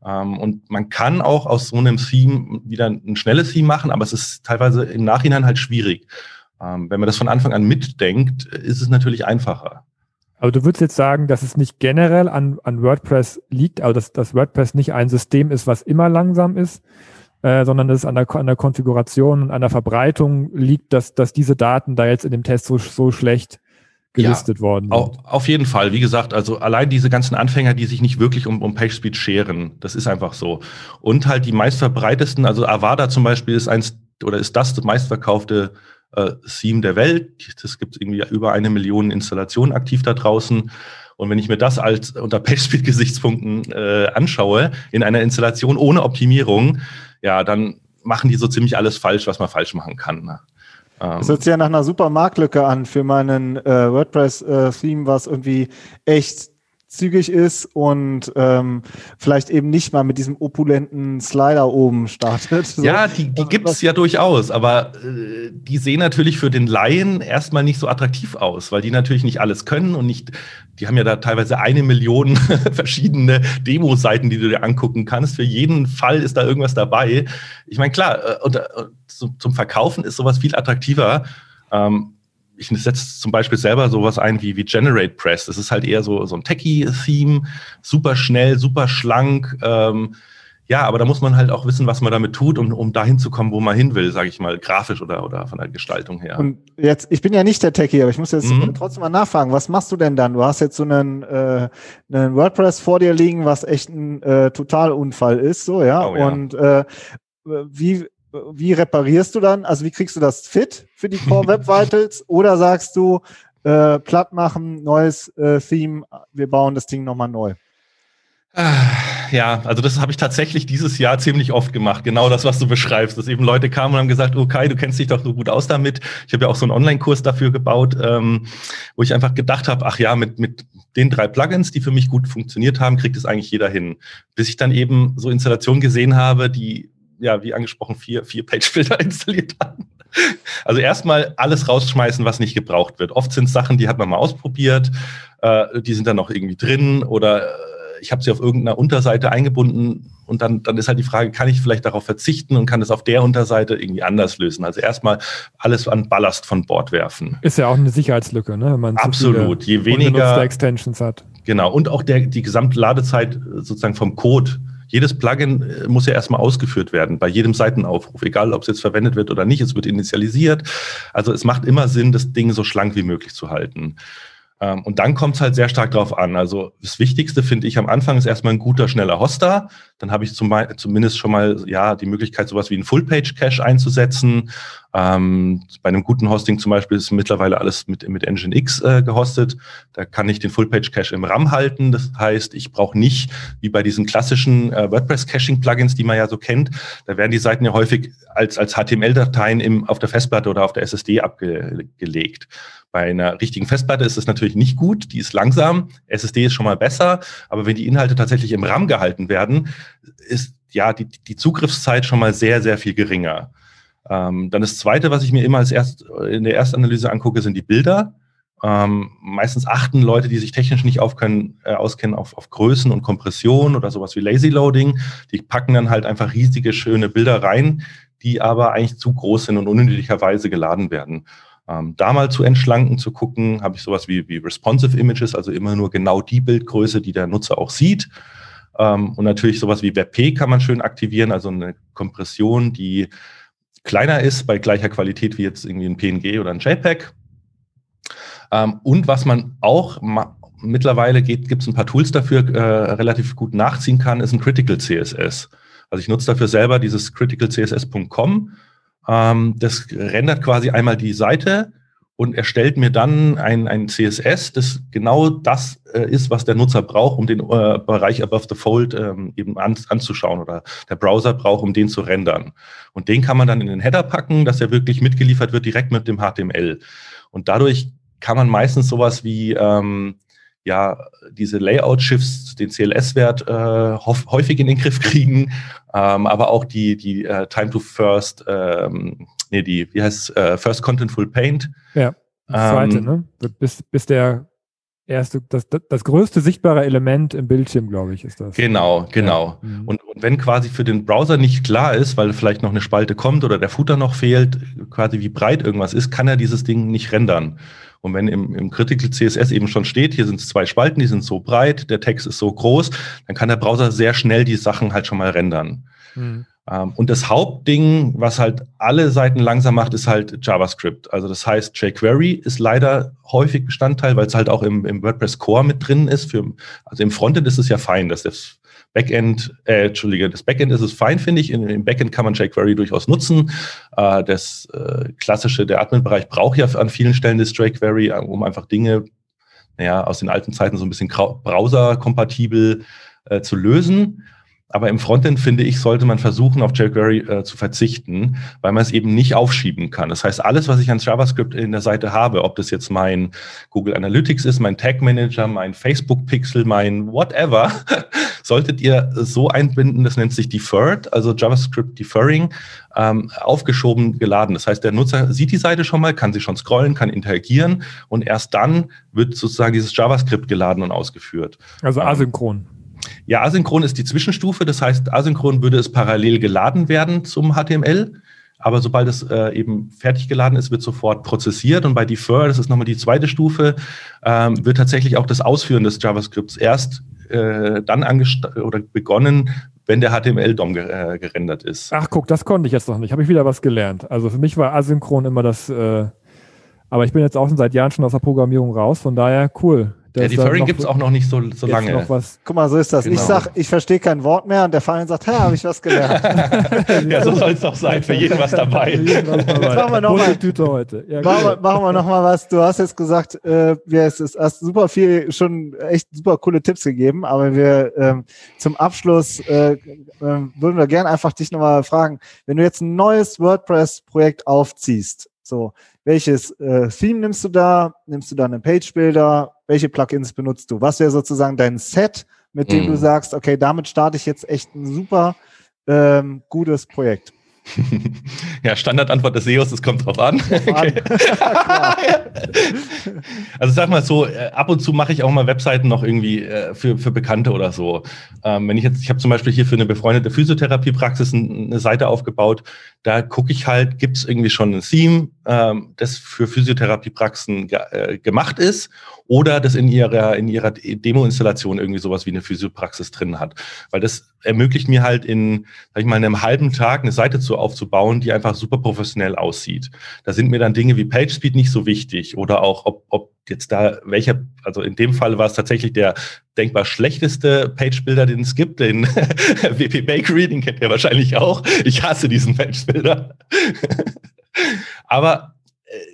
Ähm, und man kann auch aus so einem Theme wieder ein schnelles Theme machen, aber es ist teilweise im Nachhinein halt schwierig. Ähm, wenn man das von Anfang an mitdenkt, ist es natürlich einfacher. Aber du würdest jetzt sagen, dass es nicht generell an, an WordPress liegt, also dass, dass WordPress nicht ein System ist, was immer langsam ist, äh, sondern dass es an der, an der Konfiguration und an der Verbreitung liegt, dass, dass diese Daten da jetzt in dem Test so, so schlecht gelistet ja, worden sind. Auf, jeden Fall. Wie gesagt, also allein diese ganzen Anfänger, die sich nicht wirklich um, um PageSpeed scheren, das ist einfach so. Und halt die meistverbreitesten, also Avada zum Beispiel ist eins oder ist das, das meistverkaufte äh, Theme der Welt. Das gibt irgendwie über eine Million Installationen aktiv da draußen. Und wenn ich mir das als unter PageSpeed-Gesichtspunkten äh, anschaue, in einer Installation ohne Optimierung, ja, dann machen die so ziemlich alles falsch, was man falsch machen kann. Ne? Das hört sich ja nach einer super Marktlücke an für meinen äh, WordPress-Theme, äh, was irgendwie echt zügig ist und ähm, vielleicht eben nicht mal mit diesem opulenten Slider oben startet. So. Ja, die, die gibt es ja durchaus, aber äh, die sehen natürlich für den Laien erstmal nicht so attraktiv aus, weil die natürlich nicht alles können und nicht, die haben ja da teilweise eine Million verschiedene Demo-Seiten, die du dir angucken kannst. Für jeden Fall ist da irgendwas dabei. Ich meine, klar, äh, und, äh, zum Verkaufen ist sowas viel attraktiver. Ähm, ich setze zum Beispiel selber sowas ein wie, wie Generate Press. Das ist halt eher so, so ein Techie-Theme, super schnell, super schlank. Ähm, ja, aber da muss man halt auch wissen, was man damit tut, um, um dahin zu kommen, wo man hin will, sage ich mal, grafisch oder, oder von der Gestaltung her. Und jetzt, ich bin ja nicht der Techie, aber ich muss jetzt mhm. trotzdem mal nachfragen, was machst du denn dann? Du hast jetzt so einen, äh, einen WordPress vor dir liegen, was echt ein äh, Totalunfall ist, so, ja. Oh, ja. Und äh, wie, wie reparierst du dann? Also wie kriegst du das fit für die Core Web Vitals? Oder sagst du, äh, platt machen, neues äh, Theme, wir bauen das Ding nochmal neu? Ah, ja, also das habe ich tatsächlich dieses Jahr ziemlich oft gemacht. Genau das, was du beschreibst. Dass eben Leute kamen und haben gesagt, okay, du kennst dich doch so gut aus damit. Ich habe ja auch so einen Online-Kurs dafür gebaut, ähm, wo ich einfach gedacht habe, ach ja, mit, mit den drei Plugins, die für mich gut funktioniert haben, kriegt es eigentlich jeder hin. Bis ich dann eben so Installationen gesehen habe, die ja, wie angesprochen, vier, vier Page-Filter installiert haben. Also erstmal alles rausschmeißen, was nicht gebraucht wird. Oft sind es Sachen, die hat man mal ausprobiert, äh, die sind dann noch irgendwie drin oder äh, ich habe sie auf irgendeiner Unterseite eingebunden und dann, dann ist halt die Frage, kann ich vielleicht darauf verzichten und kann es auf der Unterseite irgendwie anders lösen? Also erstmal alles an Ballast von Bord werfen. Ist ja auch eine Sicherheitslücke, ne? wenn man Absolut. Je weniger Extensions hat. Genau. Und auch der, die gesamte Ladezeit sozusagen vom Code jedes Plugin äh, muss ja erstmal ausgeführt werden bei jedem Seitenaufruf, egal ob es jetzt verwendet wird oder nicht. Es wird initialisiert. Also es macht immer Sinn, das Ding so schlank wie möglich zu halten. Ähm, und dann kommt es halt sehr stark drauf an. Also das Wichtigste finde ich am Anfang ist erstmal ein guter, schneller Hoster. Dann habe ich zum, zumindest schon mal ja die Möglichkeit, sowas wie ein Full-Page-Cache einzusetzen. Ähm, bei einem guten Hosting zum Beispiel ist mittlerweile alles mit, mit Nginx äh, gehostet. Da kann ich den Full-Page-Cache im RAM halten. Das heißt, ich brauche nicht, wie bei diesen klassischen äh, WordPress-Caching-Plugins, die man ja so kennt, da werden die Seiten ja häufig als, als HTML-Dateien auf der Festplatte oder auf der SSD abgelegt. Bei einer richtigen Festplatte ist es natürlich nicht gut, die ist langsam, SSD ist schon mal besser, aber wenn die Inhalte tatsächlich im RAM gehalten werden, ist ja die, die Zugriffszeit schon mal sehr, sehr viel geringer. Ähm, dann das Zweite, was ich mir immer als erst in der Erstanalyse angucke, sind die Bilder. Ähm, meistens achten Leute, die sich technisch nicht aufkennen, äh, auskennen, auf, auf Größen und Kompression oder sowas wie Lazy Loading. Die packen dann halt einfach riesige, schöne Bilder rein, die aber eigentlich zu groß sind und unnötigerweise geladen werden. Ähm, da mal zu entschlanken, zu gucken, habe ich sowas wie, wie responsive Images, also immer nur genau die Bildgröße, die der Nutzer auch sieht. Ähm, und natürlich sowas wie WebP kann man schön aktivieren, also eine Kompression, die kleiner ist bei gleicher Qualität wie jetzt irgendwie ein PNG oder ein JPEG. Ähm, und was man auch mittlerweile gibt es ein paar Tools dafür, äh, relativ gut nachziehen kann, ist ein Critical CSS. Also ich nutze dafür selber dieses criticalcss.com ähm, das rendert quasi einmal die Seite und erstellt mir dann ein, ein CSS, das genau das äh, ist, was der Nutzer braucht, um den äh, Bereich above the fold ähm, eben an, anzuschauen oder der Browser braucht, um den zu rendern. Und den kann man dann in den Header packen, dass er wirklich mitgeliefert wird direkt mit dem HTML. Und dadurch kann man meistens sowas wie ähm, ja diese Layout-Shifts, den CLS-Wert äh, häufig in den Griff kriegen, ähm, aber auch die, die uh, Time to First, ähm, nee, die, wie heißt es, uh, First Contentful Paint. Ja, das zweite, ähm, ne? Bis, bis der erste, das, das, das größte sichtbare Element im Bildschirm, glaube ich, ist das. Genau, genau. Ja. Mhm. Und, und wenn quasi für den Browser nicht klar ist, weil vielleicht noch eine Spalte kommt oder der Footer noch fehlt, quasi wie breit irgendwas ist, kann er dieses Ding nicht rendern. Und wenn im, im Critical CSS eben schon steht, hier sind es zwei Spalten, die sind so breit, der Text ist so groß, dann kann der Browser sehr schnell die Sachen halt schon mal rendern. Mhm. Um, und das Hauptding, was halt alle Seiten langsam macht, ist halt JavaScript. Also das heißt, jQuery ist leider häufig Bestandteil, weil es halt auch im, im WordPress Core mit drin ist. Für, also im Frontend ist es ja fein, dass das Backend, äh, Entschuldige, das Backend ist es fein, finde ich. In, Im Backend kann man jQuery durchaus nutzen. Äh, das äh, klassische, der Admin-Bereich braucht ja an vielen Stellen das jQuery, äh, um einfach Dinge naja, aus den alten Zeiten so ein bisschen browser-kompatibel äh, zu lösen. Aber im Frontend, finde ich, sollte man versuchen, auf jQuery äh, zu verzichten, weil man es eben nicht aufschieben kann. Das heißt, alles, was ich an JavaScript in der Seite habe, ob das jetzt mein Google Analytics ist, mein Tag Manager, mein Facebook Pixel, mein whatever, solltet ihr so einbinden, das nennt sich Deferred, also JavaScript Deferring, ähm, aufgeschoben geladen. Das heißt, der Nutzer sieht die Seite schon mal, kann sie schon scrollen, kann interagieren und erst dann wird sozusagen dieses JavaScript geladen und ausgeführt. Also asynchron. Ähm, ja, asynchron ist die Zwischenstufe. Das heißt, asynchron würde es parallel geladen werden zum HTML. Aber sobald es äh, eben fertig geladen ist, wird sofort prozessiert. Und bei Defer, das ist nochmal die zweite Stufe, ähm, wird tatsächlich auch das Ausführen des JavaScripts erst äh, dann oder begonnen, wenn der HTML-DOM ge äh, gerendert ist. Ach, guck, das konnte ich jetzt noch nicht. Habe ich wieder was gelernt. Also für mich war asynchron immer das, äh, aber ich bin jetzt auch schon seit Jahren schon aus der Programmierung raus. Von daher cool. Ja, Deferring gibt es auch noch nicht so, so lange. Noch was. Guck mal, so ist das. Genau. Ich sag, ich verstehe kein Wort mehr und der Verein sagt, hey, habe ich was gelernt. ja, so soll es doch sein. Für jeden was dabei. Jetzt machen wir nochmal. heute. Ja, machen, wir, machen wir noch mal was. Du hast jetzt gesagt, äh, wir es hast super viel, schon echt super coole Tipps gegeben, aber wir ähm, zum Abschluss äh, äh, würden wir gerne einfach dich nochmal fragen, wenn du jetzt ein neues WordPress-Projekt aufziehst, so, welches äh, Theme nimmst du da? Nimmst du da einen Page-Builder? Welche Plugins benutzt du? Was wäre sozusagen dein Set, mit dem mm. du mhm. sagst, okay, damit starte ich jetzt echt ein super ähm, gutes Projekt? ja, Standardantwort des SEOs, es kommt drauf an. Drauf an. Also sag mal so, äh, ab und zu mache ich auch mal Webseiten noch irgendwie äh, für, für Bekannte oder so. Ähm, wenn ich jetzt, ich habe zum Beispiel hier für eine befreundete Physiotherapiepraxis eine Seite aufgebaut, da gucke ich halt, gibt es irgendwie schon ein Theme, ähm, das für Physiotherapiepraxen ge äh, gemacht ist oder das in ihrer, in ihrer Demo-Installation irgendwie sowas wie eine Physiopraxis drin hat. Weil das ermöglicht mir halt in, sag ich mal, einem halben Tag eine Seite zu aufzubauen, die einfach super professionell aussieht. Da sind mir dann Dinge wie PageSpeed nicht so wichtig oder auch, ob, ob jetzt da welcher, also in dem Fall war es tatsächlich der denkbar schlechteste Page-Builder, den es gibt, den WP Bakery, den kennt ihr wahrscheinlich auch. Ich hasse diesen Page-Builder. Aber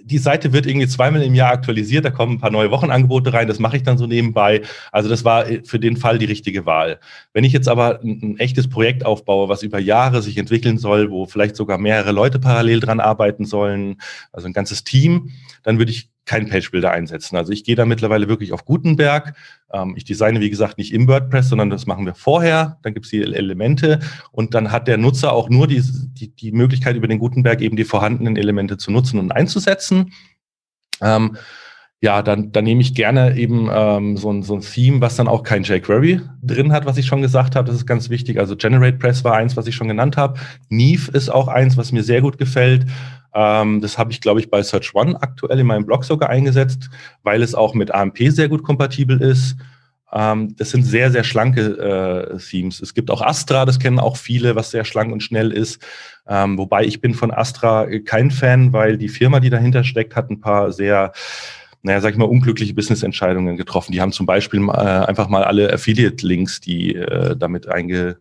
die Seite wird irgendwie zweimal im Jahr aktualisiert, da kommen ein paar neue Wochenangebote rein, das mache ich dann so nebenbei. Also das war äh, für den Fall die richtige Wahl. Wenn ich jetzt aber ein, echtes Projekt aufbaue, was über Jahre sich entwickeln soll, wo vielleicht sogar mehrere Leute parallel dran arbeiten sollen, also ein ganzes Team, dann würde ich keinen Page-Builder einsetzen. Also ich gehe da mittlerweile wirklich auf Gutenberg. Ähm, ich designe, wie gesagt, nicht im WordPress, sondern das machen wir vorher. Dann gibt es die Elemente und dann hat der Nutzer auch nur die, die, die Möglichkeit, über den Gutenberg eben die vorhandenen Elemente zu nutzen und einzusetzen. Ähm, ja, dann, dann nehme ich gerne eben ähm, so, ein, so ein Theme, was dann auch kein jQuery drin hat, was ich schon gesagt habe. Das ist ganz wichtig. Also GeneratePress war eins, was ich schon genannt habe. Neve ist auch eins, was mir sehr gut gefällt. Ähm, das habe ich, glaube ich, bei Search One aktuell in meinem Blog sogar eingesetzt, weil es auch mit AMP sehr gut kompatibel ist. Ähm, das sind sehr, sehr schlanke äh, Themes. Es gibt auch Astra, das kennen auch viele, was sehr schlank und schnell ist. Ähm, wobei ich bin von Astra kein Fan, weil die Firma, die dahinter steckt, hat ein paar sehr naja, sag ich mal, unglückliche Business-Entscheidungen getroffen. Die haben zum Beispiel äh, einfach mal alle Affiliate-Links, die äh, damit einge, äh,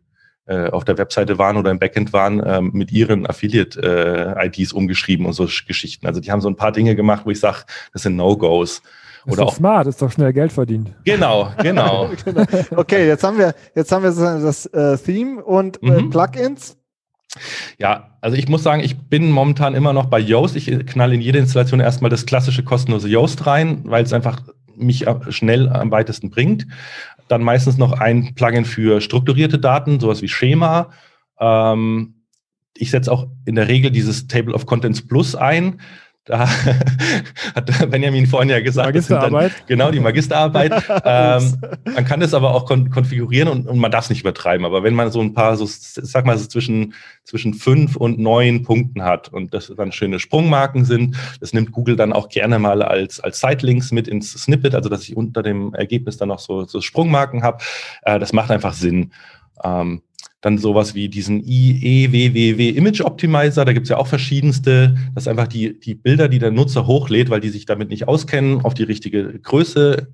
auf der Webseite waren oder im Backend waren, ähm, mit ihren Affiliate-IDs äh, umgeschrieben und so Geschichten. Also die haben so ein paar Dinge gemacht, wo ich sage, das sind No-Gos. Ist doch auch smart, ist doch schnell Geld verdient. Genau, genau. genau. Okay, jetzt haben wir jetzt haben wir das äh, Theme und äh, mhm. Plugins. Ja, also ich muss sagen, ich bin momentan immer noch bei Yoast. Ich knall in jede Installation erstmal das klassische kostenlose Yoast rein, weil es einfach mich schnell am weitesten bringt dann meistens noch ein Plugin für strukturierte Daten, sowas wie Schema. Ähm, ich setze auch in der Regel dieses Table of Contents Plus ein. Da hat Benjamin vorhin ja gesagt, Magisterarbeit. Dann, genau die Magisterarbeit. ähm, man kann das aber auch kon konfigurieren und, und man darf es nicht übertreiben. Aber wenn man so ein paar, so sag mal, so zwischen, zwischen fünf und neun Punkten hat und das dann schöne Sprungmarken sind, das nimmt Google dann auch gerne mal als, als Sidelinks mit ins Snippet, also dass ich unter dem Ergebnis dann noch so, so Sprungmarken habe. Äh, das macht einfach Sinn. Ähm, dann sowas wie diesen IEWWW Image Optimizer, da gibt es ja auch verschiedenste, dass einfach die, die Bilder, die der Nutzer hochlädt, weil die sich damit nicht auskennen, auf die richtige Größe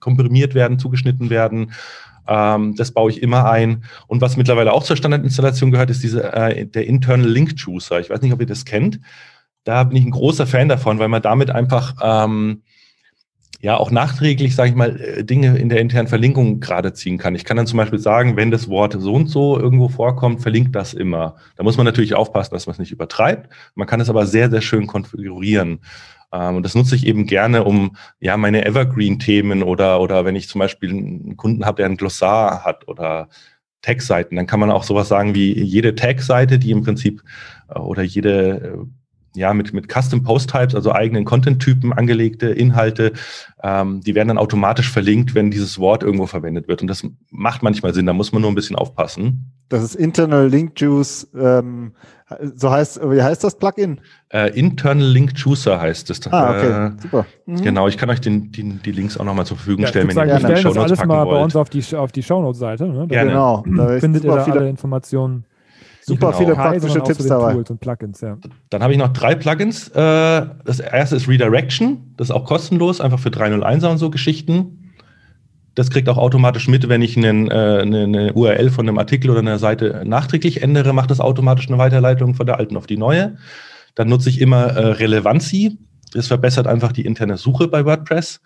komprimiert werden, zugeschnitten werden. Ähm, das baue ich immer ein. Und was mittlerweile auch zur Standardinstallation gehört, ist diese, äh, der Internal Link Juicer. Ich weiß nicht, ob ihr das kennt. Da bin ich ein großer Fan davon, weil man damit einfach ähm, ja auch nachträglich, sage ich mal, äh, Dinge in der internen Verlinkung gerade ziehen kann. Ich kann dann zum Beispiel sagen, wenn das Wort so und so irgendwo vorkommt, verlinkt das immer. Da muss man natürlich aufpassen, dass man es nicht übertreibt. Man kann es aber sehr, sehr schön konfigurieren. Ähm, und das nutze ich eben gerne, um ja meine Evergreen-Themen oder, oder wenn ich zum Beispiel einen Kunden habe, der ein Glossar hat oder Tag-Seiten, dann kann man auch sowas sagen wie jede Tag-Seite, die im Prinzip äh, oder jede äh, ja, mit, mit Custom Post Types, also eigenen Content-Typen angelegte Inhalte, ähm, die werden dann automatisch verlinkt, wenn dieses Wort irgendwo verwendet wird. Und das macht manchmal Sinn, da muss man nur ein bisschen aufpassen. Das ist Internal Link Juice, ähm, so heißt, wie heißt das Plugin? Äh, Internal Link Juicer heißt es. Ah, okay, äh, super. Mhm. Genau, ich kann euch den, die, die Links auch nochmal zur Verfügung ja, stellen, wenn ihr die Shownotes das alles mal wollt. bei uns auf die, auf die Shownotes-Seite. Ne? Gerne. Genau, da findet ihr da alle Informationen. Super genau. viele praktische Tipps dabei. Tools und Plugins, ja. Dann habe ich noch drei Plugins. Äh, das erste ist Redirection. Das ist auch kostenlos, einfach für 301er und so Geschichten. Das kriegt auch automatisch mit, wenn ich einen, äh, eine, eine, URL von einem Artikel oder einer Seite nachträglich ändere, macht das automatisch eine Weiterleitung von der alten auf die neue. Dann nutze ich immer äh, Relevancy. Das verbessert einfach die interne Suche bei WordPress.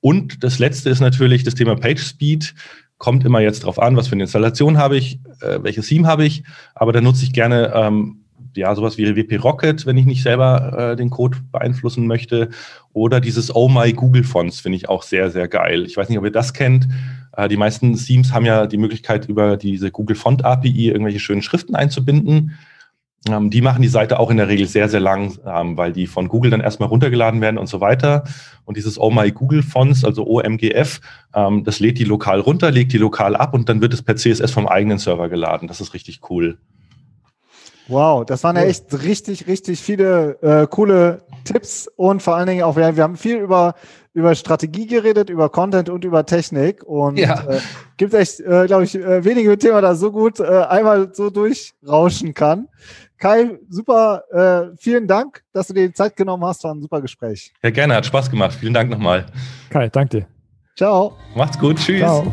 Und das letzte ist natürlich das Thema PageSpeed kommt immer jetzt drauf an, was für eine Installation habe ich, äh, welches Theme habe ich, aber da nutze ich gerne ähm, ja sowas wie WP Rocket, wenn ich nicht selber äh, den Code beeinflussen möchte, oder dieses Oh My Google Fonts finde ich auch sehr sehr geil. Ich weiß nicht, ob ihr das kennt. Äh, die meisten Themes haben ja die Möglichkeit über diese Google Font API irgendwelche schönen Schriften einzubinden. Ähm, die machen die Seite auch in der Regel sehr, sehr lang, ähm, weil die von Google dann erstmal runtergeladen werden und so weiter. Und dieses Oh My Google Fonts, also OMGF, ähm, das lädt die lokal runter, legt die lokal ab und dann wird es per CSS vom eigenen Server geladen. Das ist richtig cool. Wow, das waren ja echt richtig, richtig viele äh, coole Tipps und vor allen Dingen auch, wir, wir haben viel über, über Strategie geredet, über Content und über Technik und ja. äh, gibt echt, äh, glaube ich, äh, wenige Themen, da so gut äh, einmal so durchrauschen kann. Kai, super, äh, vielen Dank, dass du dir die Zeit genommen hast, war ein super Gespräch. Ja, gerne, hat Spaß gemacht. Vielen Dank nochmal. Kai, danke dir. Ciao. Macht's gut, tschüss. Ciao.